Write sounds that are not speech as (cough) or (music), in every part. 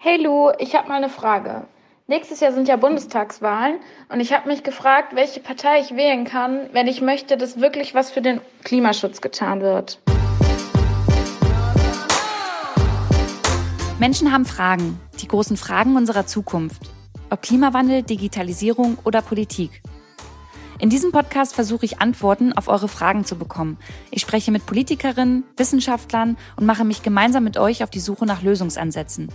Hey Lu, ich habe mal eine Frage. Nächstes Jahr sind ja Bundestagswahlen und ich habe mich gefragt, welche Partei ich wählen kann, wenn ich möchte, dass wirklich was für den Klimaschutz getan wird. Menschen haben Fragen, die großen Fragen unserer Zukunft. Ob Klimawandel, Digitalisierung oder Politik. In diesem Podcast versuche ich Antworten auf eure Fragen zu bekommen. Ich spreche mit Politikerinnen, Wissenschaftlern und mache mich gemeinsam mit euch auf die Suche nach Lösungsansätzen.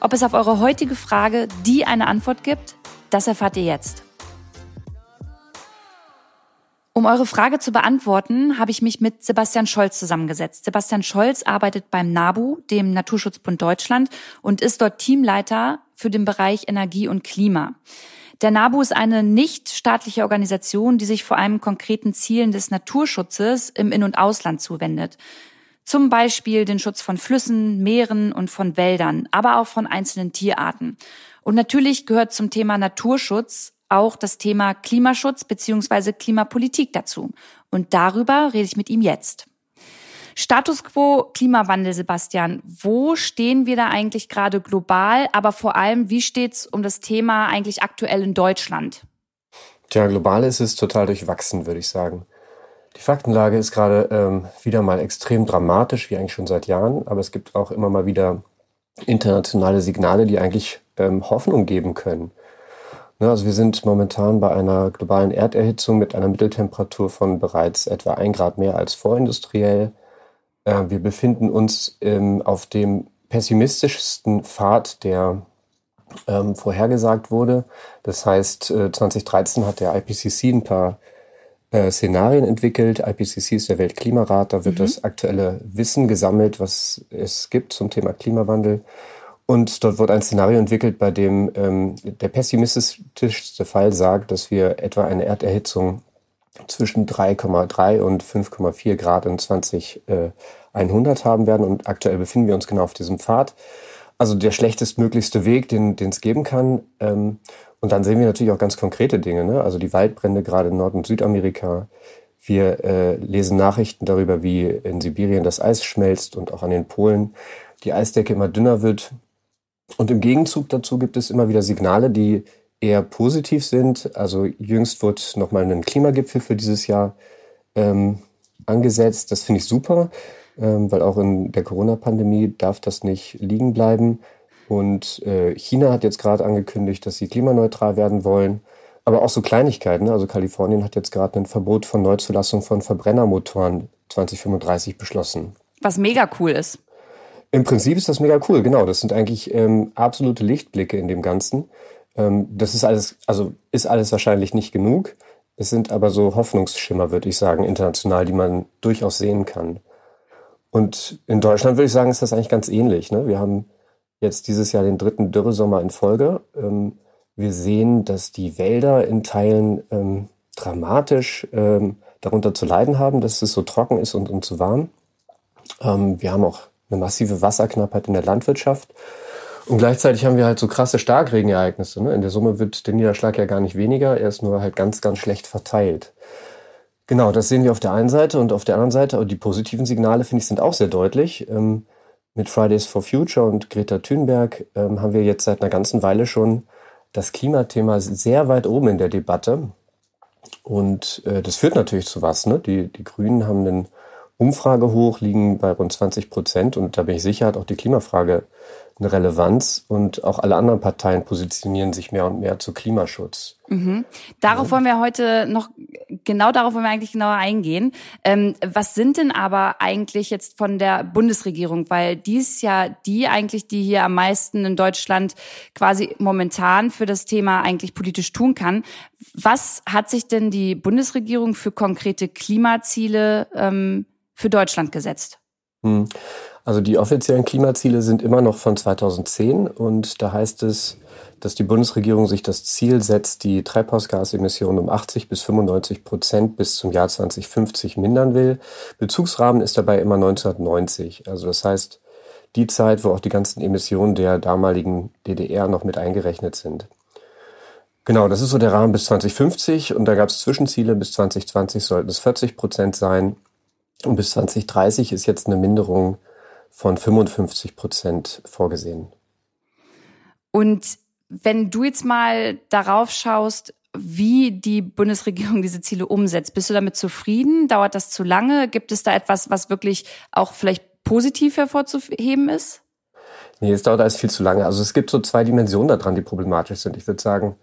Ob es auf eure heutige Frage die eine Antwort gibt, das erfahrt ihr jetzt. Um eure Frage zu beantworten, habe ich mich mit Sebastian Scholz zusammengesetzt. Sebastian Scholz arbeitet beim NABU, dem Naturschutzbund Deutschland, und ist dort Teamleiter für den Bereich Energie und Klima. Der NABU ist eine nichtstaatliche Organisation, die sich vor allem konkreten Zielen des Naturschutzes im In- und Ausland zuwendet. Zum Beispiel den Schutz von Flüssen, Meeren und von Wäldern, aber auch von einzelnen Tierarten. Und natürlich gehört zum Thema Naturschutz auch das Thema Klimaschutz beziehungsweise Klimapolitik dazu. Und darüber rede ich mit ihm jetzt. Status quo Klimawandel, Sebastian. Wo stehen wir da eigentlich gerade global? Aber vor allem, wie steht's um das Thema eigentlich aktuell in Deutschland? Tja, global ist es total durchwachsen, würde ich sagen. Die Faktenlage ist gerade ähm, wieder mal extrem dramatisch, wie eigentlich schon seit Jahren. Aber es gibt auch immer mal wieder internationale Signale, die eigentlich ähm, Hoffnung geben können. Ne, also wir sind momentan bei einer globalen Erderhitzung mit einer Mitteltemperatur von bereits etwa ein Grad mehr als vorindustriell. Äh, wir befinden uns ähm, auf dem pessimistischsten Pfad, der ähm, vorhergesagt wurde. Das heißt, äh, 2013 hat der IPCC ein paar äh, Szenarien entwickelt. IPCC ist der Weltklimarat. Da wird mhm. das aktuelle Wissen gesammelt, was es gibt zum Thema Klimawandel. Und dort wird ein Szenario entwickelt, bei dem ähm, der pessimistischste Fall sagt, dass wir etwa eine Erderhitzung zwischen 3,3 und 5,4 Grad in 2100 haben werden. Und aktuell befinden wir uns genau auf diesem Pfad. Also der schlechtestmöglichste Weg, den es geben kann. Ähm, und dann sehen wir natürlich auch ganz konkrete Dinge. Ne? Also die Waldbrände gerade in Nord- und Südamerika. Wir äh, lesen Nachrichten darüber, wie in Sibirien das Eis schmelzt und auch an den Polen die Eisdecke immer dünner wird. Und im Gegenzug dazu gibt es immer wieder Signale, die eher positiv sind. Also jüngst wurde nochmal ein Klimagipfel für dieses Jahr ähm, angesetzt. Das finde ich super, ähm, weil auch in der Corona-Pandemie darf das nicht liegen bleiben. Und äh, China hat jetzt gerade angekündigt, dass sie klimaneutral werden wollen. Aber auch so Kleinigkeiten. Ne? Also Kalifornien hat jetzt gerade ein Verbot von Neuzulassung von Verbrennermotoren 2035 beschlossen. Was mega cool ist. Im Prinzip ist das mega cool, genau. Das sind eigentlich ähm, absolute Lichtblicke in dem Ganzen. Ähm, das ist alles, also ist alles wahrscheinlich nicht genug. Es sind aber so Hoffnungsschimmer, würde ich sagen, international, die man durchaus sehen kann. Und in Deutschland würde ich sagen, ist das eigentlich ganz ähnlich. Ne? Wir haben jetzt dieses Jahr den dritten Dürresommer in Folge. Ähm, wir sehen, dass die Wälder in Teilen ähm, dramatisch ähm, darunter zu leiden haben, dass es so trocken ist und, und zu warm. Ähm, wir haben auch eine massive Wasserknappheit in der Landwirtschaft. Und gleichzeitig haben wir halt so krasse Starkregenereignisse. Ne? In der Summe wird der Niederschlag ja gar nicht weniger, er ist nur halt ganz, ganz schlecht verteilt. Genau, das sehen wir auf der einen Seite und auf der anderen Seite, die positiven Signale, finde ich, sind auch sehr deutlich. Ähm, mit Fridays for Future und Greta Thunberg ähm, haben wir jetzt seit einer ganzen Weile schon das Klimathema sehr weit oben in der Debatte. Und äh, das führt natürlich zu was. Ne? Die, die Grünen haben einen Umfrage hoch, liegen bei rund 20 Prozent. Und da bin ich sicher, hat auch die Klimafrage eine Relevanz und auch alle anderen Parteien positionieren sich mehr und mehr zu Klimaschutz. Mhm. Darauf ja. wollen wir heute noch, genau darauf wollen wir eigentlich genauer eingehen. Ähm, was sind denn aber eigentlich jetzt von der Bundesregierung? Weil die ist ja die eigentlich, die hier am meisten in Deutschland quasi momentan für das Thema eigentlich politisch tun kann. Was hat sich denn die Bundesregierung für konkrete Klimaziele ähm, für Deutschland gesetzt? Hm. Also die offiziellen Klimaziele sind immer noch von 2010 und da heißt es, dass die Bundesregierung sich das Ziel setzt, die Treibhausgasemissionen um 80 bis 95 Prozent bis zum Jahr 2050 mindern will. Bezugsrahmen ist dabei immer 1990. Also das heißt, die Zeit, wo auch die ganzen Emissionen der damaligen DDR noch mit eingerechnet sind. Genau, das ist so der Rahmen bis 2050 und da gab es Zwischenziele. Bis 2020 sollten es 40 Prozent sein und bis 2030 ist jetzt eine Minderung von 55 Prozent vorgesehen. Und wenn du jetzt mal darauf schaust, wie die Bundesregierung diese Ziele umsetzt, bist du damit zufrieden? Dauert das zu lange? Gibt es da etwas, was wirklich auch vielleicht positiv hervorzuheben ist? Nee, es dauert alles viel zu lange. Also es gibt so zwei Dimensionen daran, die problematisch sind. Ich würde sagen,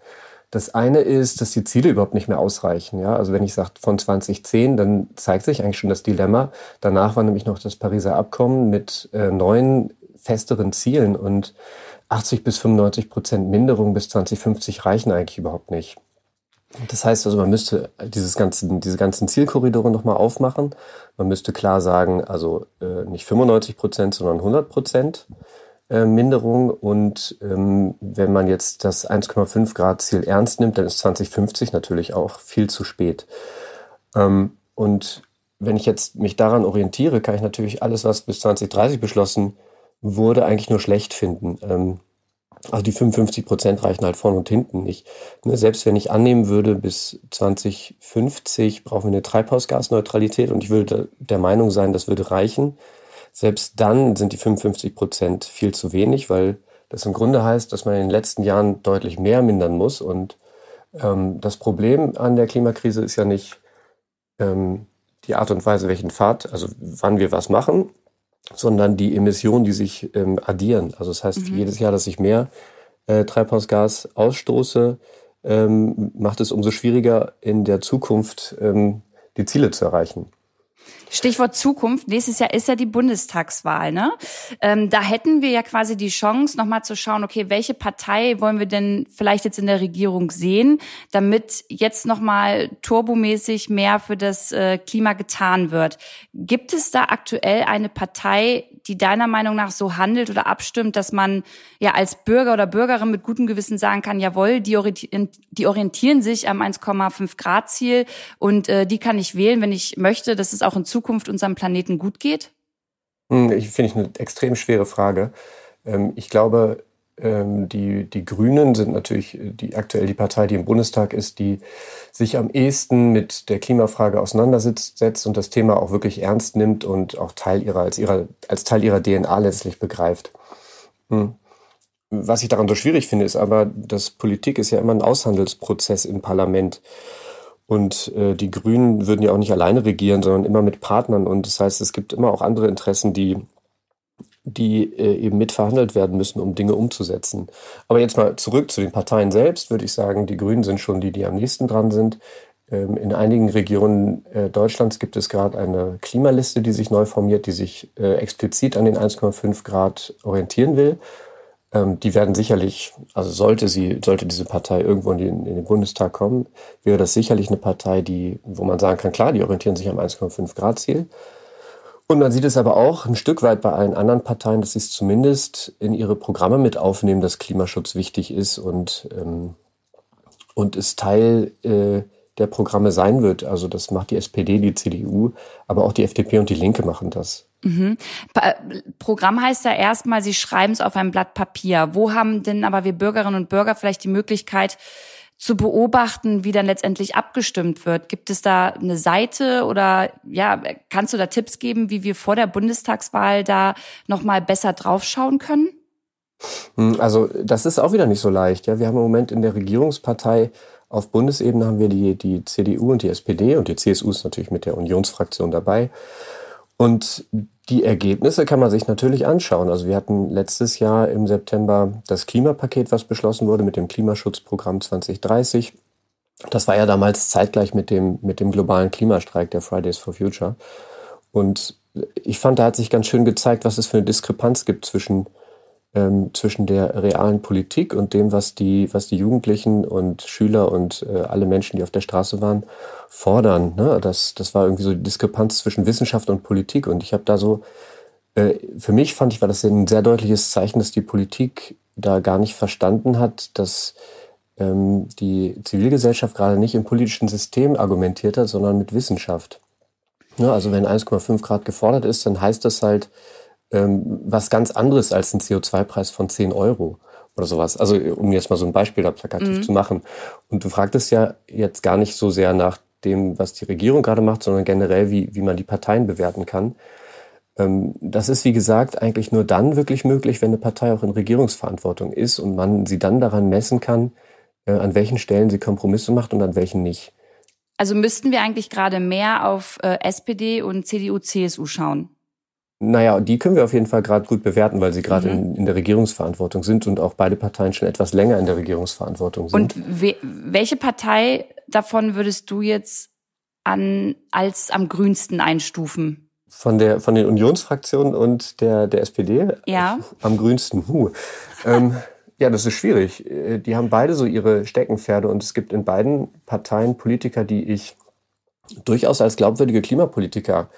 das eine ist, dass die Ziele überhaupt nicht mehr ausreichen. Ja, also wenn ich sage von 2010, dann zeigt sich eigentlich schon das Dilemma. Danach war nämlich noch das Pariser Abkommen mit äh, neuen festeren Zielen und 80 bis 95 Prozent Minderung bis 2050 reichen eigentlich überhaupt nicht. Das heißt also, man müsste dieses ganzen, diese ganzen Zielkorridore nochmal aufmachen. Man müsste klar sagen, also äh, nicht 95 Prozent, sondern 100 Prozent äh, Minderung. Und ähm, wenn man jetzt das 1,5 Grad Ziel ernst nimmt, dann ist 2050 natürlich auch viel zu spät. Ähm, und wenn ich jetzt mich daran orientiere, kann ich natürlich alles, was bis 2030 beschlossen wurde, eigentlich nur schlecht finden. Ähm, also die 55 Prozent reichen halt vorne und hinten nicht. Ne, selbst wenn ich annehmen würde, bis 2050 brauchen wir eine Treibhausgasneutralität und ich würde der Meinung sein, das würde reichen. Selbst dann sind die 55 Prozent viel zu wenig, weil das im Grunde heißt, dass man in den letzten Jahren deutlich mehr mindern muss. Und ähm, das Problem an der Klimakrise ist ja nicht ähm, die Art und Weise, welchen Pfad, also wann wir was machen, sondern die Emissionen, die sich ähm, addieren. Also das heißt, mhm. jedes Jahr, dass ich mehr äh, Treibhausgas ausstoße, ähm, macht es umso schwieriger in der Zukunft ähm, die Ziele zu erreichen. Stichwort Zukunft. Nächstes Jahr ist ja die Bundestagswahl. Ne? Ähm, da hätten wir ja quasi die Chance, nochmal zu schauen, okay, welche Partei wollen wir denn vielleicht jetzt in der Regierung sehen, damit jetzt nochmal turbomäßig mehr für das äh, Klima getan wird. Gibt es da aktuell eine Partei, die deiner Meinung nach so handelt oder abstimmt, dass man ja als Bürger oder Bürgerin mit gutem Gewissen sagen kann, jawohl, die, orientieren, die orientieren sich am 1,5 Grad Ziel und äh, die kann ich wählen, wenn ich möchte, dass es auch in Zukunft Zukunft unserem Planeten gut geht? Hm, ich finde ich eine extrem schwere Frage. Ähm, ich glaube, ähm, die, die Grünen sind natürlich die, aktuell die Partei, die im Bundestag ist, die sich am ehesten mit der Klimafrage auseinandersetzt und das Thema auch wirklich ernst nimmt und auch Teil ihrer, als, ihrer, als Teil ihrer DNA letztlich begreift. Hm. Was ich daran so schwierig finde, ist aber, dass Politik ist ja immer ein Aushandelsprozess im Parlament. Und äh, die Grünen würden ja auch nicht alleine regieren, sondern immer mit Partnern. Und das heißt, es gibt immer auch andere Interessen, die, die äh, eben mitverhandelt werden müssen, um Dinge umzusetzen. Aber jetzt mal zurück zu den Parteien selbst, würde ich sagen, die Grünen sind schon die, die am nächsten dran sind. Ähm, in einigen Regionen äh, Deutschlands gibt es gerade eine Klimaliste, die sich neu formiert, die sich äh, explizit an den 1,5 Grad orientieren will. Ähm, die werden sicherlich, also sollte sie, sollte diese Partei irgendwo in den, in den, Bundestag kommen, wäre das sicherlich eine Partei, die, wo man sagen kann, klar, die orientieren sich am 1,5 Grad Ziel. Und man sieht es aber auch ein Stück weit bei allen anderen Parteien, dass sie es zumindest in ihre Programme mit aufnehmen, dass Klimaschutz wichtig ist und, ähm, und es Teil äh, der Programme sein wird. Also das macht die SPD, die CDU, aber auch die FDP und die Linke machen das. Mhm. Programm heißt ja erstmal, Sie schreiben es auf ein Blatt Papier. Wo haben denn aber wir Bürgerinnen und Bürger vielleicht die Möglichkeit zu beobachten, wie dann letztendlich abgestimmt wird? Gibt es da eine Seite oder ja, kannst du da Tipps geben, wie wir vor der Bundestagswahl da nochmal besser draufschauen können? Hm, also das ist auch wieder nicht so leicht. Ja, wir haben im Moment in der Regierungspartei auf Bundesebene haben wir die, die CDU und die SPD und die CSU ist natürlich mit der Unionsfraktion dabei. Und die Ergebnisse kann man sich natürlich anschauen. Also wir hatten letztes Jahr im September das Klimapaket, was beschlossen wurde mit dem Klimaschutzprogramm 2030. Das war ja damals zeitgleich mit dem, mit dem globalen Klimastreik der Fridays for Future. Und ich fand, da hat sich ganz schön gezeigt, was es für eine Diskrepanz gibt zwischen ähm, zwischen der realen Politik und dem, was die, was die Jugendlichen und Schüler und äh, alle Menschen, die auf der Straße waren, fordern. Ne? Das, das war irgendwie so die Diskrepanz zwischen Wissenschaft und Politik. Und ich habe da so, äh, für mich fand ich, war das ein sehr deutliches Zeichen, dass die Politik da gar nicht verstanden hat, dass ähm, die Zivilgesellschaft gerade nicht im politischen System argumentiert hat, sondern mit Wissenschaft. Ne? Also wenn 1,5 Grad gefordert ist, dann heißt das halt, ähm, was ganz anderes als ein CO2-Preis von 10 Euro oder sowas. Also um jetzt mal so ein Beispiel da plakativ mhm. zu machen. Und du fragtest ja jetzt gar nicht so sehr nach dem, was die Regierung gerade macht, sondern generell, wie, wie man die Parteien bewerten kann. Ähm, das ist, wie gesagt, eigentlich nur dann wirklich möglich, wenn eine Partei auch in Regierungsverantwortung ist und man sie dann daran messen kann, äh, an welchen Stellen sie Kompromisse macht und an welchen nicht. Also müssten wir eigentlich gerade mehr auf äh, SPD und CDU, CSU schauen? Naja, die können wir auf jeden Fall gerade gut bewerten, weil sie gerade mhm. in, in, der Regierungsverantwortung sind und auch beide Parteien schon etwas länger in der Regierungsverantwortung sind. Und we welche Partei davon würdest du jetzt an, als am grünsten einstufen? Von der von den Unionsfraktionen und der der SPD? Ja. Am grünsten. Huh. ähm, (laughs) ja, das ist schwierig. Äh, die haben beide so ihre Steckenpferde und es gibt in beiden Parteien Politiker, die ich durchaus als glaubwürdige Klimapolitiker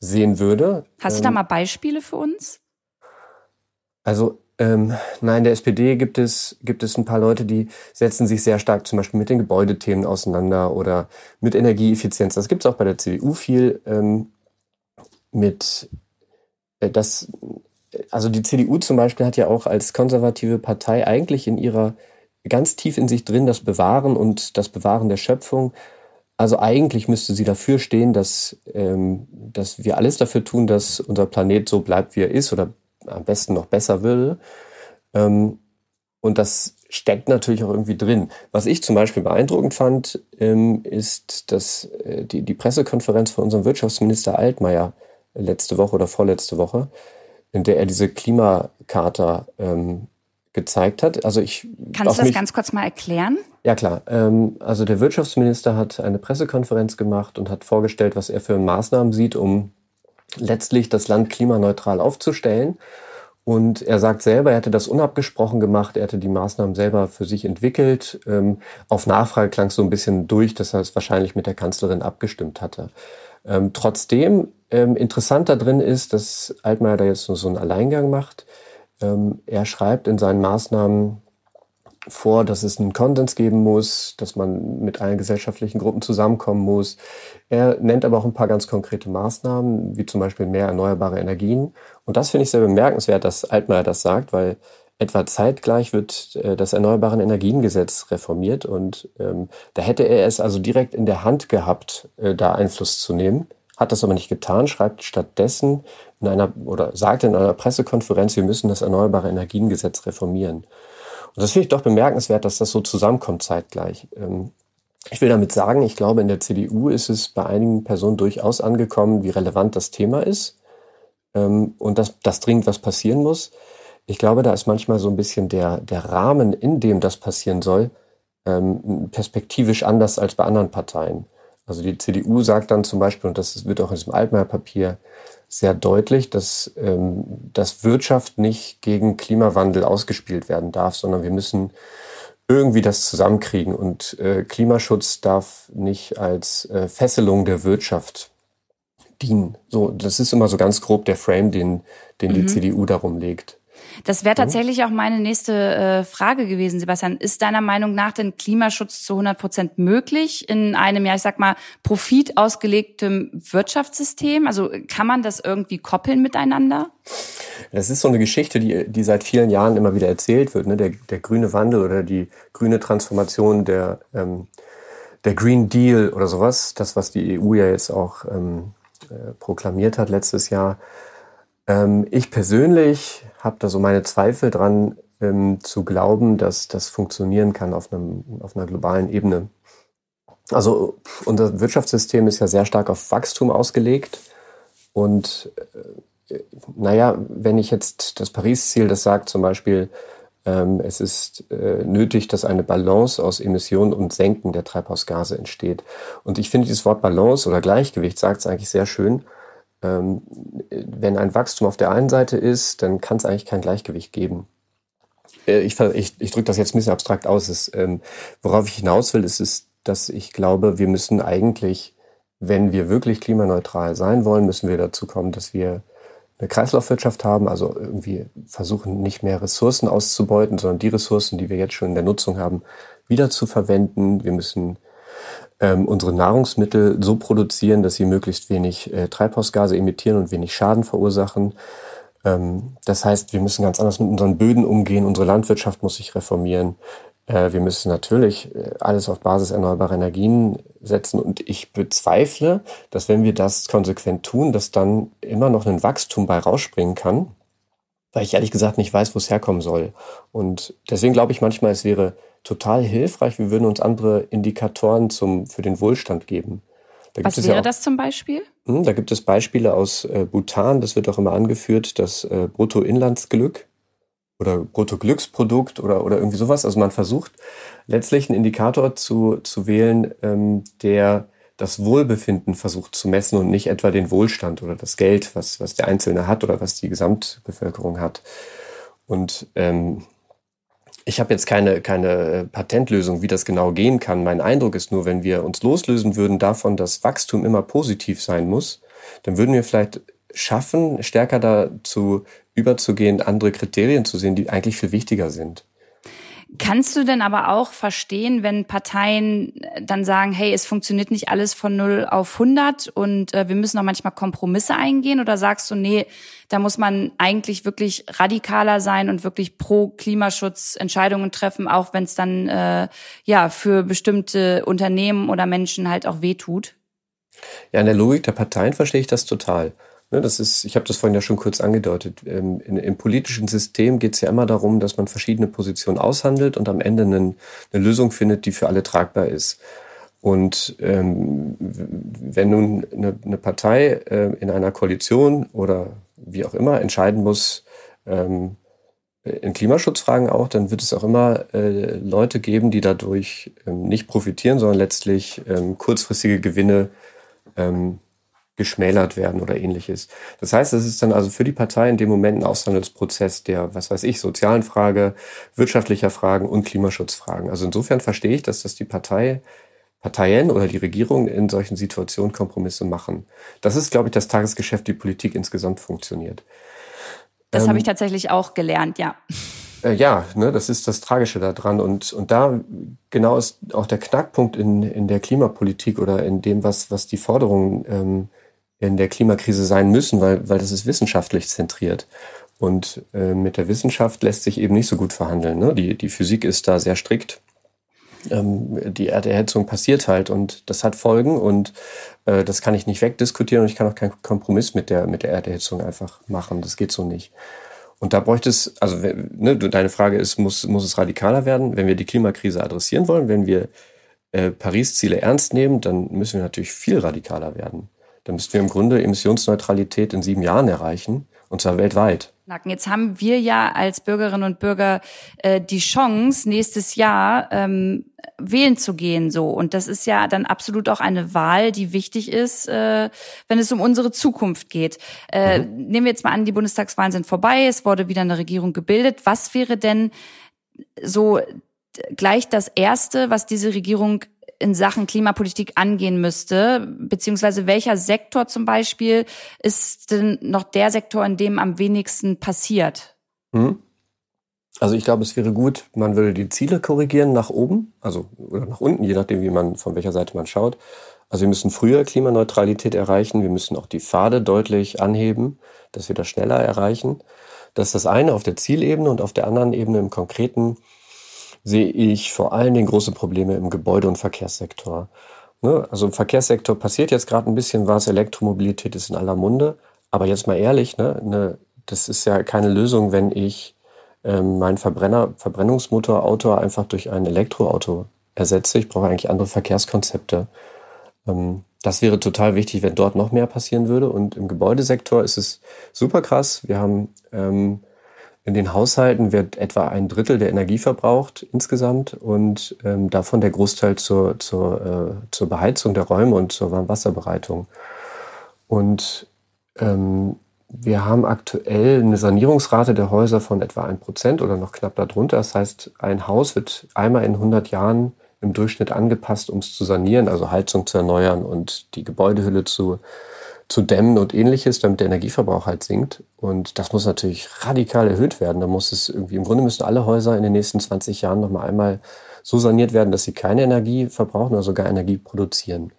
sehen würde. Hast du da ähm, mal Beispiele für uns? Also ähm, nein, der SPD gibt es, gibt es ein paar Leute, die setzen sich sehr stark zum Beispiel mit den Gebäudethemen auseinander oder mit Energieeffizienz. Das gibt es auch bei der CDU viel. Ähm, mit äh, das, also die CDU zum Beispiel hat ja auch als konservative Partei eigentlich in ihrer ganz tief in sich drin das Bewahren und das Bewahren der Schöpfung. Also eigentlich müsste sie dafür stehen, dass, ähm, dass wir alles dafür tun, dass unser Planet so bleibt, wie er ist oder am besten noch besser will. Ähm, und das steckt natürlich auch irgendwie drin. Was ich zum Beispiel beeindruckend fand, ähm, ist, dass äh, die, die Pressekonferenz von unserem Wirtschaftsminister Altmaier letzte Woche oder vorletzte Woche, in der er diese Klimakarte ähm, gezeigt hat. Also ich kannst du das ganz kurz mal erklären? Ja klar. Ähm, also der Wirtschaftsminister hat eine Pressekonferenz gemacht und hat vorgestellt, was er für Maßnahmen sieht, um letztlich das Land klimaneutral aufzustellen. Und er sagt selber, er hätte das unabgesprochen gemacht, er hätte die Maßnahmen selber für sich entwickelt. Ähm, auf Nachfrage klang es so ein bisschen durch, dass er es wahrscheinlich mit der Kanzlerin abgestimmt hatte. Ähm, trotzdem interessant da drin ist, dass Altmaier da jetzt nur so einen Alleingang macht. Er schreibt in seinen Maßnahmen vor, dass es einen Konsens geben muss, dass man mit allen gesellschaftlichen Gruppen zusammenkommen muss. Er nennt aber auch ein paar ganz konkrete Maßnahmen, wie zum Beispiel mehr erneuerbare Energien. Und das finde ich sehr bemerkenswert, dass Altmaier das sagt, weil etwa zeitgleich wird äh, das Erneuerbaren Energiengesetz reformiert und ähm, da hätte er es also direkt in der Hand gehabt, äh, da Einfluss zu nehmen, hat das aber nicht getan, schreibt stattdessen in einer oder sagt in einer Pressekonferenz, wir müssen das Erneuerbare Energiengesetz reformieren. Und das finde ich doch bemerkenswert, dass das so zusammenkommt zeitgleich. Ähm, ich will damit sagen, ich glaube, in der CDU ist es bei einigen Personen durchaus angekommen, wie relevant das Thema ist ähm, und dass, dass dringend was passieren muss. Ich glaube, da ist manchmal so ein bisschen der, der Rahmen, in dem das passieren soll, ähm, perspektivisch anders als bei anderen Parteien. Also die CDU sagt dann zum Beispiel, und das wird auch in diesem Altmaier-Papier sehr deutlich, dass, ähm, dass Wirtschaft nicht gegen Klimawandel ausgespielt werden darf, sondern wir müssen irgendwie das zusammenkriegen. Und äh, Klimaschutz darf nicht als äh, Fesselung der Wirtschaft dienen. So, das ist immer so ganz grob der Frame, den, den mhm. die CDU darum legt. Das wäre tatsächlich auch meine nächste äh, Frage gewesen, Sebastian. Ist deiner Meinung nach denn Klimaschutz zu 100 Prozent möglich in einem, ja, ich sag mal, profitausgelegtem Wirtschaftssystem? Also kann man das irgendwie koppeln miteinander? Das ist so eine Geschichte, die, die seit vielen Jahren immer wieder erzählt wird. Ne? Der, der grüne Wandel oder die grüne Transformation der, ähm, der Green Deal oder sowas. Das, was die EU ja jetzt auch ähm, äh, proklamiert hat letztes Jahr. Ähm, ich persönlich habe da so meine Zweifel dran, ähm, zu glauben, dass das funktionieren kann auf, einem, auf einer globalen Ebene. Also unser Wirtschaftssystem ist ja sehr stark auf Wachstum ausgelegt. Und äh, naja, wenn ich jetzt das Paris-Ziel, das sagt zum Beispiel, ähm, es ist äh, nötig, dass eine Balance aus Emissionen und Senken der Treibhausgase entsteht. Und ich finde dieses Wort Balance oder Gleichgewicht sagt es eigentlich sehr schön. Ähm, wenn ein Wachstum auf der einen Seite ist, dann kann es eigentlich kein Gleichgewicht geben. Äh, ich, ich, ich drücke das jetzt ein bisschen abstrakt aus. Ist, ähm, worauf ich hinaus will, ist, ist, dass ich glaube, wir müssen eigentlich, wenn wir wirklich klimaneutral sein wollen, müssen wir dazu kommen, dass wir eine Kreislaufwirtschaft haben, also irgendwie versuchen, nicht mehr Ressourcen auszubeuten, sondern die Ressourcen, die wir jetzt schon in der Nutzung haben, wieder zu verwenden. Wir müssen ähm, unsere Nahrungsmittel so produzieren, dass sie möglichst wenig äh, Treibhausgase emittieren und wenig Schaden verursachen. Ähm, das heißt, wir müssen ganz anders mit unseren Böden umgehen, unsere Landwirtschaft muss sich reformieren. Äh, wir müssen natürlich äh, alles auf Basis erneuerbarer Energien setzen. Und ich bezweifle, dass wenn wir das konsequent tun, dass dann immer noch ein Wachstum bei rausspringen kann, weil ich ehrlich gesagt nicht weiß, wo es herkommen soll. Und deswegen glaube ich manchmal, es wäre total hilfreich, wir würden uns andere Indikatoren zum, für den Wohlstand geben. Da Was wäre ja auch, das zum Beispiel? Hm, da gibt es Beispiele aus äh, Bhutan, das wird auch immer angeführt, das äh, Bruttoinlandsglück oder Bruttoglücksprodukt oder, oder irgendwie sowas. Also man versucht letztlich einen Indikator zu, zu wählen, ähm, der das Wohlbefinden versucht zu messen und nicht etwa den Wohlstand oder das Geld, was, was der Einzelne hat oder was die Gesamtbevölkerung hat. Und ähm, ich habe jetzt keine, keine Patentlösung, wie das genau gehen kann. Mein Eindruck ist nur, wenn wir uns loslösen würden davon, dass Wachstum immer positiv sein muss, dann würden wir vielleicht schaffen, stärker dazu überzugehen, andere Kriterien zu sehen, die eigentlich viel wichtiger sind. Kannst du denn aber auch verstehen, wenn Parteien dann sagen, hey, es funktioniert nicht alles von 0 auf 100 und äh, wir müssen auch manchmal Kompromisse eingehen? Oder sagst du, nee, da muss man eigentlich wirklich radikaler sein und wirklich pro Klimaschutz Entscheidungen treffen, auch wenn es dann äh, ja für bestimmte Unternehmen oder Menschen halt auch wehtut? Ja, in der Logik der Parteien verstehe ich das total. Ne, das ist, ich habe das vorhin ja schon kurz angedeutet. Ähm, in, Im politischen System geht es ja immer darum, dass man verschiedene Positionen aushandelt und am Ende einen, eine Lösung findet, die für alle tragbar ist. Und ähm, wenn nun eine, eine Partei äh, in einer Koalition oder wie auch immer entscheiden muss, ähm, in Klimaschutzfragen auch, dann wird es auch immer äh, Leute geben, die dadurch ähm, nicht profitieren, sondern letztlich ähm, kurzfristige Gewinne ähm, geschmälert werden oder ähnliches. Das heißt, es ist dann also für die Partei in dem Moment ein Aushandelsprozess der, was weiß ich, sozialen Frage, wirtschaftlicher Fragen und Klimaschutzfragen. Also insofern verstehe ich, dass das die Partei Parteien oder die Regierung in solchen Situationen Kompromisse machen. Das ist, glaube ich, das Tagesgeschäft, wie Politik insgesamt funktioniert. Das ähm, habe ich tatsächlich auch gelernt, ja. Äh, ja, ne, das ist das Tragische daran. Und, und da genau ist auch der Knackpunkt in, in der Klimapolitik oder in dem, was, was die Forderungen ähm, in der Klimakrise sein müssen, weil, weil das ist wissenschaftlich zentriert. Und äh, mit der Wissenschaft lässt sich eben nicht so gut verhandeln. Ne? Die, die Physik ist da sehr strikt. Ähm, die Erderhitzung passiert halt und das hat Folgen und äh, das kann ich nicht wegdiskutieren und ich kann auch keinen Kompromiss mit der, mit der Erderhitzung einfach machen. Das geht so nicht. Und da bräuchte es, also ne, deine Frage ist, muss, muss es radikaler werden? Wenn wir die Klimakrise adressieren wollen, wenn wir äh, Paris-Ziele ernst nehmen, dann müssen wir natürlich viel radikaler werden. Dann müssten wir im Grunde Emissionsneutralität in sieben Jahren erreichen, und zwar weltweit. Jetzt haben wir ja als Bürgerinnen und Bürger äh, die Chance, nächstes Jahr ähm, wählen zu gehen. So und das ist ja dann absolut auch eine Wahl, die wichtig ist, äh, wenn es um unsere Zukunft geht. Äh, mhm. Nehmen wir jetzt mal an, die Bundestagswahlen sind vorbei, es wurde wieder eine Regierung gebildet. Was wäre denn so gleich das erste, was diese Regierung in Sachen Klimapolitik angehen müsste? Beziehungsweise welcher Sektor zum Beispiel ist denn noch der Sektor, in dem am wenigsten passiert? Hm. Also ich glaube, es wäre gut, man würde die Ziele korrigieren nach oben, also oder nach unten, je nachdem, wie man von welcher Seite man schaut. Also wir müssen früher Klimaneutralität erreichen, wir müssen auch die Pfade deutlich anheben, dass wir das schneller erreichen. Das ist das eine auf der Zielebene und auf der anderen Ebene im Konkreten sehe ich vor allen Dingen große Probleme im Gebäude- und Verkehrssektor. Ne? Also im Verkehrssektor passiert jetzt gerade ein bisschen was, Elektromobilität ist in aller Munde. Aber jetzt mal ehrlich, ne, ne, das ist ja keine Lösung, wenn ich ähm, mein Verbrenner, Verbrennungsmotorauto einfach durch ein Elektroauto ersetze. Ich brauche eigentlich andere Verkehrskonzepte. Ähm, das wäre total wichtig, wenn dort noch mehr passieren würde. Und im Gebäudesektor ist es super krass. Wir haben ähm, in den Haushalten wird etwa ein Drittel der Energie verbraucht insgesamt und ähm, davon der Großteil zur, zur, äh, zur Beheizung der Räume und zur Warmwasserbereitung. Und ähm, wir haben aktuell eine Sanierungsrate der Häuser von etwa ein Prozent oder noch knapp darunter. Das heißt, ein Haus wird einmal in 100 Jahren im Durchschnitt angepasst, um es zu sanieren, also Heizung zu erneuern und die Gebäudehülle zu zu dämmen und ähnliches, damit der Energieverbrauch halt sinkt. Und das muss natürlich radikal erhöht werden. Da muss es irgendwie, im Grunde müssen alle Häuser in den nächsten 20 Jahren nochmal einmal so saniert werden, dass sie keine Energie verbrauchen oder sogar Energie produzieren.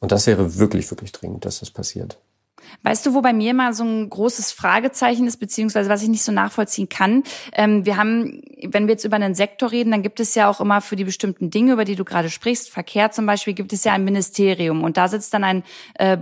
Und das wäre wirklich, wirklich dringend, dass das passiert. Weißt du, wo bei mir mal so ein großes Fragezeichen ist, beziehungsweise was ich nicht so nachvollziehen kann? Ähm, wir haben wenn wir jetzt über einen Sektor reden, dann gibt es ja auch immer für die bestimmten Dinge, über die du gerade sprichst, Verkehr zum Beispiel, gibt es ja ein Ministerium und da sitzt dann ein äh,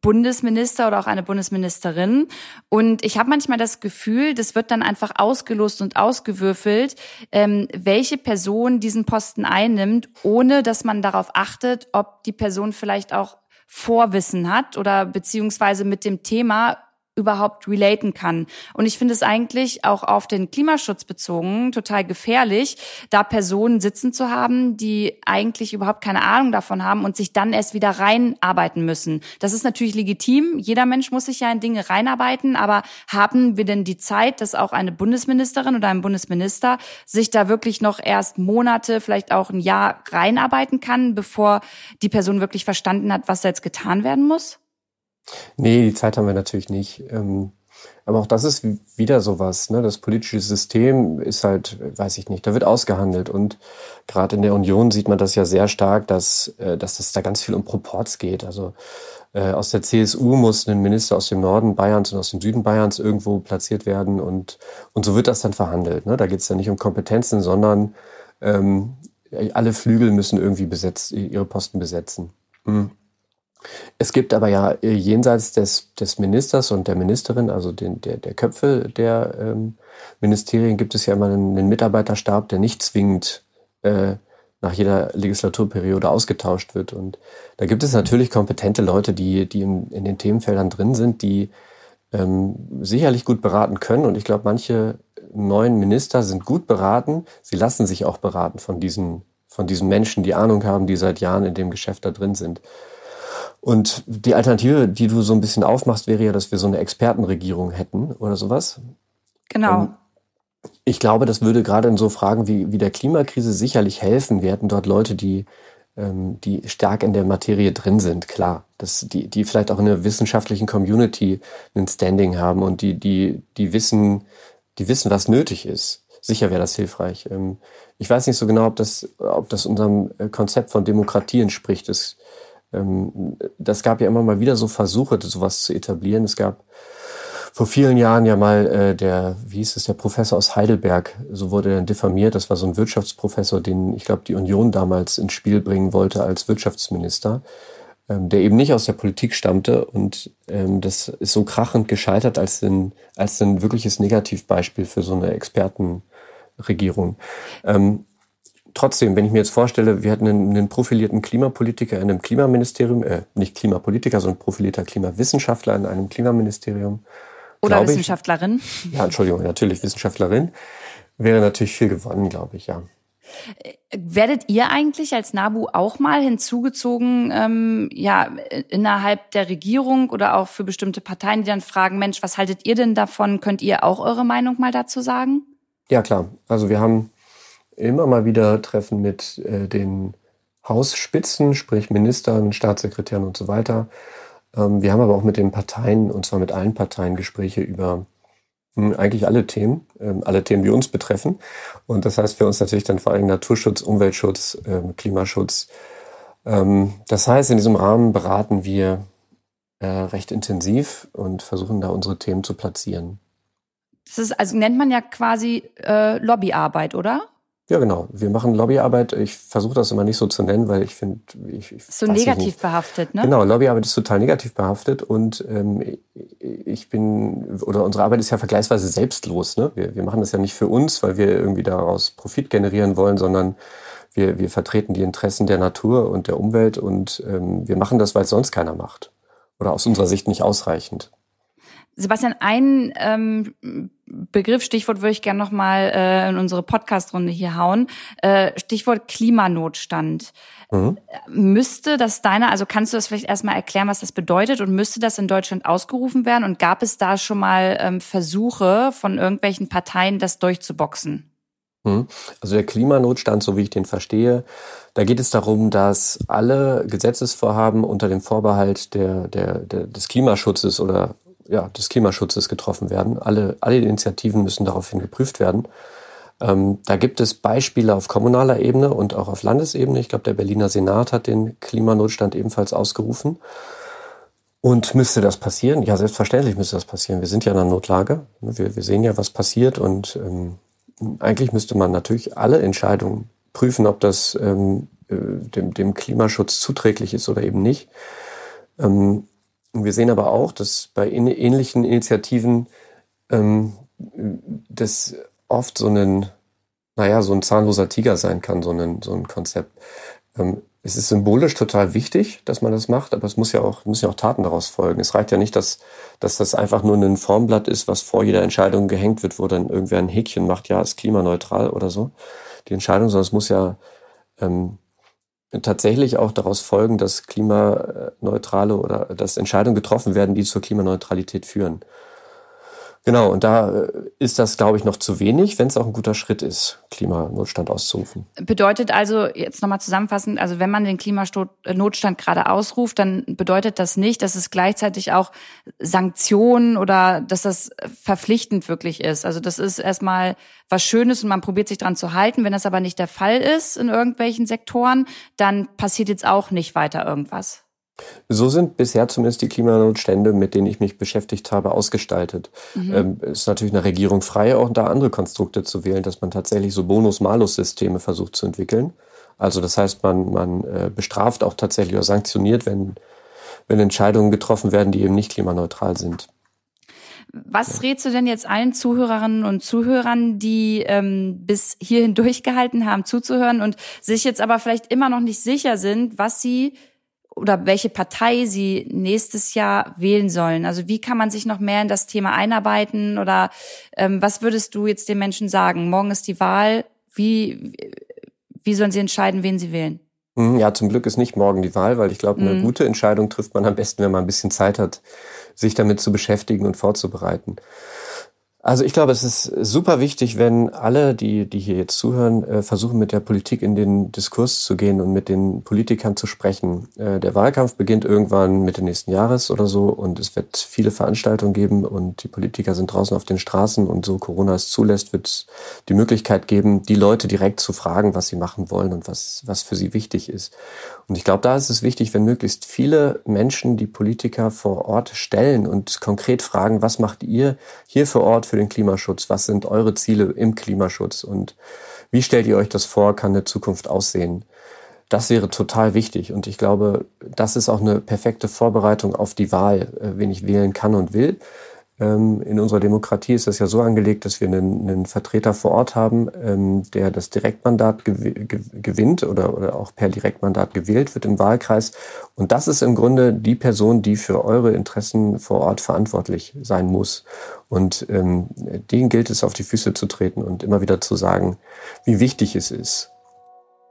Bundesminister oder auch eine Bundesministerin. Und ich habe manchmal das Gefühl, das wird dann einfach ausgelost und ausgewürfelt, ähm, welche Person diesen Posten einnimmt, ohne dass man darauf achtet, ob die Person vielleicht auch Vorwissen hat oder beziehungsweise mit dem Thema überhaupt relaten kann. Und ich finde es eigentlich auch auf den Klimaschutz bezogen total gefährlich, da Personen sitzen zu haben, die eigentlich überhaupt keine Ahnung davon haben und sich dann erst wieder reinarbeiten müssen. Das ist natürlich legitim. Jeder Mensch muss sich ja in Dinge reinarbeiten. Aber haben wir denn die Zeit, dass auch eine Bundesministerin oder ein Bundesminister sich da wirklich noch erst Monate, vielleicht auch ein Jahr reinarbeiten kann, bevor die Person wirklich verstanden hat, was da jetzt getan werden muss? Nee, die Zeit haben wir natürlich nicht. Ähm, aber auch das ist wieder sowas. Ne? Das politische System ist halt, weiß ich nicht, da wird ausgehandelt. Und gerade in der Union sieht man das ja sehr stark, dass, äh, dass es da ganz viel um Proports geht. Also äh, aus der CSU muss ein Minister aus dem Norden Bayerns und aus dem Süden Bayerns irgendwo platziert werden. Und, und so wird das dann verhandelt. Ne? Da geht es ja nicht um Kompetenzen, sondern ähm, alle Flügel müssen irgendwie besetzt, ihre Posten besetzen. Mhm. Es gibt aber ja äh, jenseits des, des Ministers und der Ministerin, also den, der, der Köpfe der ähm, Ministerien, gibt es ja immer einen, einen Mitarbeiterstab, der nicht zwingend äh, nach jeder Legislaturperiode ausgetauscht wird. Und da gibt es natürlich kompetente Leute, die, die in, in den Themenfeldern drin sind, die ähm, sicherlich gut beraten können. Und ich glaube, manche neuen Minister sind gut beraten. Sie lassen sich auch beraten von diesen, von diesen Menschen, die Ahnung haben, die seit Jahren in dem Geschäft da drin sind. Und die Alternative, die du so ein bisschen aufmachst, wäre ja, dass wir so eine Expertenregierung hätten oder sowas. Genau. Ähm, ich glaube, das würde gerade in so Fragen wie, wie der Klimakrise sicherlich helfen. Wir hätten dort Leute, die, ähm, die stark in der Materie drin sind, klar. Das, die, die vielleicht auch in der wissenschaftlichen Community ein Standing haben und die, die, die wissen, die wissen, was nötig ist. Sicher wäre das hilfreich. Ähm, ich weiß nicht so genau, ob das, ob das unserem äh, Konzept von Demokratie entspricht. Ähm, das gab ja immer mal wieder so Versuche, sowas zu etablieren. Es gab vor vielen Jahren ja mal äh, der, wie hieß es, der Professor aus Heidelberg, so wurde er diffamiert. Das war so ein Wirtschaftsprofessor, den ich glaube die Union damals ins Spiel bringen wollte als Wirtschaftsminister, ähm, der eben nicht aus der Politik stammte und ähm, das ist so krachend gescheitert als ein, als ein wirkliches Negativbeispiel für so eine Expertenregierung. Ähm, trotzdem, wenn ich mir jetzt vorstelle, wir hätten einen, einen profilierten Klimapolitiker in einem Klimaministerium, äh, nicht Klimapolitiker, sondern profilierter Klimawissenschaftler in einem Klimaministerium. Oder Wissenschaftlerin. Ich, ja, Entschuldigung, natürlich Wissenschaftlerin. Wäre natürlich viel gewonnen, glaube ich, ja. Werdet ihr eigentlich als NABU auch mal hinzugezogen, ähm, ja, innerhalb der Regierung oder auch für bestimmte Parteien, die dann fragen, Mensch, was haltet ihr denn davon? Könnt ihr auch eure Meinung mal dazu sagen? Ja, klar. Also wir haben immer mal wieder Treffen mit äh, den Hausspitzen, sprich Ministern, Staatssekretären und so weiter. Ähm, wir haben aber auch mit den Parteien, und zwar mit allen Parteien, Gespräche über mh, hm, eigentlich alle Themen, ähm, alle Themen, die uns betreffen. Und das heißt für uns natürlich dann vor allem Naturschutz, Umweltschutz, ähm, Klimaschutz. Ähm, das heißt, in diesem Rahmen beraten wir äh, recht intensiv und versuchen da unsere Themen zu platzieren. Das ist, also nennt man ja quasi äh, Lobbyarbeit, oder? Ja, genau. Wir machen Lobbyarbeit. Ich versuche das immer nicht so zu nennen, weil ich finde, ich, ich so negativ behaftet, ne? Genau, Lobbyarbeit ist total negativ behaftet und ähm, ich bin oder unsere Arbeit ist ja vergleichsweise selbstlos. Ne? Wir, wir machen das ja nicht für uns, weil wir irgendwie daraus Profit generieren wollen, sondern wir, wir vertreten die Interessen der Natur und der Umwelt und ähm, wir machen das, weil es sonst keiner macht oder aus unserer Sicht nicht ausreichend. Sebastian, ein ähm, Begriff, Stichwort würde ich gerne nochmal äh, in unsere Podcast-Runde hier hauen. Äh, Stichwort Klimanotstand. Mhm. Müsste das deiner, also kannst du das vielleicht erstmal erklären, was das bedeutet und müsste das in Deutschland ausgerufen werden? Und gab es da schon mal ähm, Versuche von irgendwelchen Parteien, das durchzuboxen? Mhm. Also der Klimanotstand, so wie ich den verstehe, da geht es darum, dass alle Gesetzesvorhaben unter dem Vorbehalt der, der, der, des Klimaschutzes oder ja, des Klimaschutzes getroffen werden. Alle, alle Initiativen müssen daraufhin geprüft werden. Ähm, da gibt es Beispiele auf kommunaler Ebene und auch auf Landesebene. Ich glaube, der Berliner Senat hat den Klimanotstand ebenfalls ausgerufen. Und müsste das passieren? Ja, selbstverständlich müsste das passieren. Wir sind ja in einer Notlage. Wir, wir sehen ja, was passiert und ähm, eigentlich müsste man natürlich alle Entscheidungen prüfen, ob das ähm, äh, dem, dem Klimaschutz zuträglich ist oder eben nicht. Ähm, wir sehen aber auch, dass bei ähnlichen Initiativen ähm, das oft so ein, naja, so ein zahnloser Tiger sein kann, so ein, so ein Konzept. Ähm, es ist symbolisch total wichtig, dass man das macht, aber es muss ja auch, müssen ja auch Taten daraus folgen. Es reicht ja nicht, dass, dass das einfach nur ein Formblatt ist, was vor jeder Entscheidung gehängt wird, wo dann irgendwer ein Häkchen macht, ja, ist klimaneutral oder so, die Entscheidung, sondern es muss ja ähm, tatsächlich auch daraus folgen, dass klimaneutrale oder dass Entscheidungen getroffen werden, die zur Klimaneutralität führen. Genau, und da äh, ist das, glaube ich, noch zu wenig, wenn es auch ein guter Schritt ist, Klimanotstand auszurufen. Bedeutet also, jetzt nochmal zusammenfassend, also wenn man den Klimanotstand gerade ausruft, dann bedeutet das nicht, dass es gleichzeitig auch Sanktionen oder dass das verpflichtend wirklich ist. Also das ist erstmal was Schönes und man probiert sich dran zu halten. Wenn das aber nicht der Fall ist in irgendwelchen Sektoren, dann passiert jetzt auch nicht weiter irgendwas. So sind bisher zumindest die Klimanotstände, mit denen ich mich beschäftigt habe, ausgestaltet. Mhm. Ähm, ist natürlich eine Regierung frei, auch da andere Konstrukte zu wählen, dass man tatsächlich so Bonus-Malus-Systeme versucht zu entwickeln. Also das heißt, man, man äh, bestraft auch tatsächlich oder sanktioniert, wenn, wenn Entscheidungen getroffen werden, die eben nicht klimaneutral sind. Was rätst du denn jetzt allen Zuhörerinnen und Zuhörern, die ähm, bis hierhin (laughs) durchgehalten haben, zuzuhören und sich jetzt aber vielleicht immer noch nicht sicher sind, was sie oder welche Partei sie nächstes Jahr wählen sollen. Also wie kann man sich noch mehr in das Thema einarbeiten oder ähm, was würdest du jetzt den Menschen sagen? Morgen ist die Wahl. Wie, wie sollen sie entscheiden, wen sie wählen? Mhm, ja, zum Glück ist nicht morgen die Wahl, weil ich glaube, eine mhm. gute Entscheidung trifft man am besten, wenn man ein bisschen Zeit hat, sich damit zu beschäftigen und vorzubereiten. Also ich glaube, es ist super wichtig, wenn alle, die, die hier jetzt zuhören, äh, versuchen, mit der Politik in den Diskurs zu gehen und mit den Politikern zu sprechen. Äh, der Wahlkampf beginnt irgendwann Mitte nächsten Jahres oder so und es wird viele Veranstaltungen geben und die Politiker sind draußen auf den Straßen und so Corona es zulässt, wird es die Möglichkeit geben, die Leute direkt zu fragen, was sie machen wollen und was, was für sie wichtig ist. Und ich glaube, da ist es wichtig, wenn möglichst viele Menschen die Politiker vor Ort stellen und konkret fragen, was macht ihr hier vor Ort für den Klimaschutz? Was sind eure Ziele im Klimaschutz? Und wie stellt ihr euch das vor? Kann eine Zukunft aussehen? Das wäre total wichtig. Und ich glaube, das ist auch eine perfekte Vorbereitung auf die Wahl, äh, wen ich wählen kann und will. Ähm, in unserer Demokratie ist das ja so angelegt, dass wir einen, einen Vertreter vor Ort haben, ähm, der das Direktmandat gewinnt oder, oder auch per Direktmandat gewählt wird im Wahlkreis. Und das ist im Grunde die Person, die für eure Interessen vor Ort verantwortlich sein muss. Und ähm, denen gilt es, auf die Füße zu treten und immer wieder zu sagen, wie wichtig es ist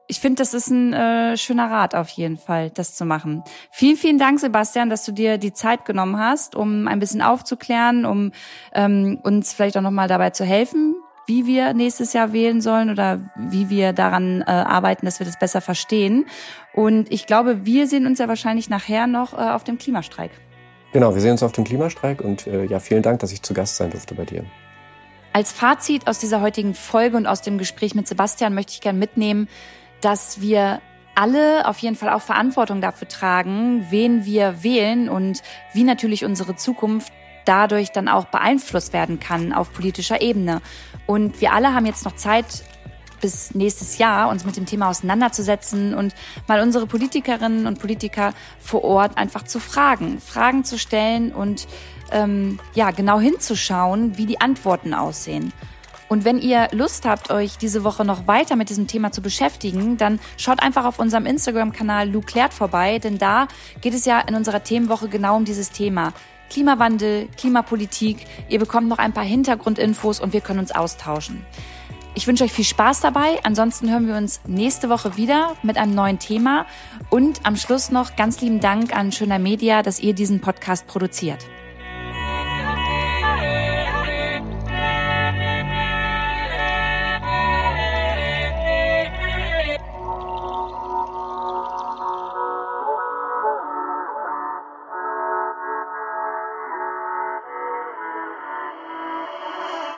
ich finde, das ist ein äh, schöner Rat auf jeden Fall, das zu machen. Vielen, vielen Dank, Sebastian, dass du dir die Zeit genommen hast, um ein bisschen aufzuklären, um ähm, uns vielleicht auch nochmal dabei zu helfen, wie wir nächstes Jahr wählen sollen oder wie wir daran äh, arbeiten, dass wir das besser verstehen. Und ich glaube, wir sehen uns ja wahrscheinlich nachher noch äh, auf dem Klimastreik. Genau, wir sehen uns auf dem Klimastreik und äh, ja, vielen Dank, dass ich zu Gast sein durfte bei dir. Als Fazit aus dieser heutigen Folge und aus dem Gespräch mit Sebastian möchte ich gerne mitnehmen, dass wir alle auf jeden Fall auch Verantwortung dafür tragen, wen wir wählen und wie natürlich unsere Zukunft dadurch dann auch beeinflusst werden kann auf politischer Ebene. Und wir alle haben jetzt noch Zeit, bis nächstes Jahr uns mit dem Thema auseinanderzusetzen und mal unsere Politikerinnen und Politiker vor Ort einfach zu fragen, Fragen zu stellen und ähm, ja genau hinzuschauen, wie die Antworten aussehen. Und wenn ihr Lust habt, euch diese Woche noch weiter mit diesem Thema zu beschäftigen, dann schaut einfach auf unserem Instagram-Kanal Lou Klärt vorbei, denn da geht es ja in unserer Themenwoche genau um dieses Thema. Klimawandel, Klimapolitik. Ihr bekommt noch ein paar Hintergrundinfos und wir können uns austauschen. Ich wünsche euch viel Spaß dabei. Ansonsten hören wir uns nächste Woche wieder mit einem neuen Thema. Und am Schluss noch ganz lieben Dank an Schöner Media, dass ihr diesen Podcast produziert.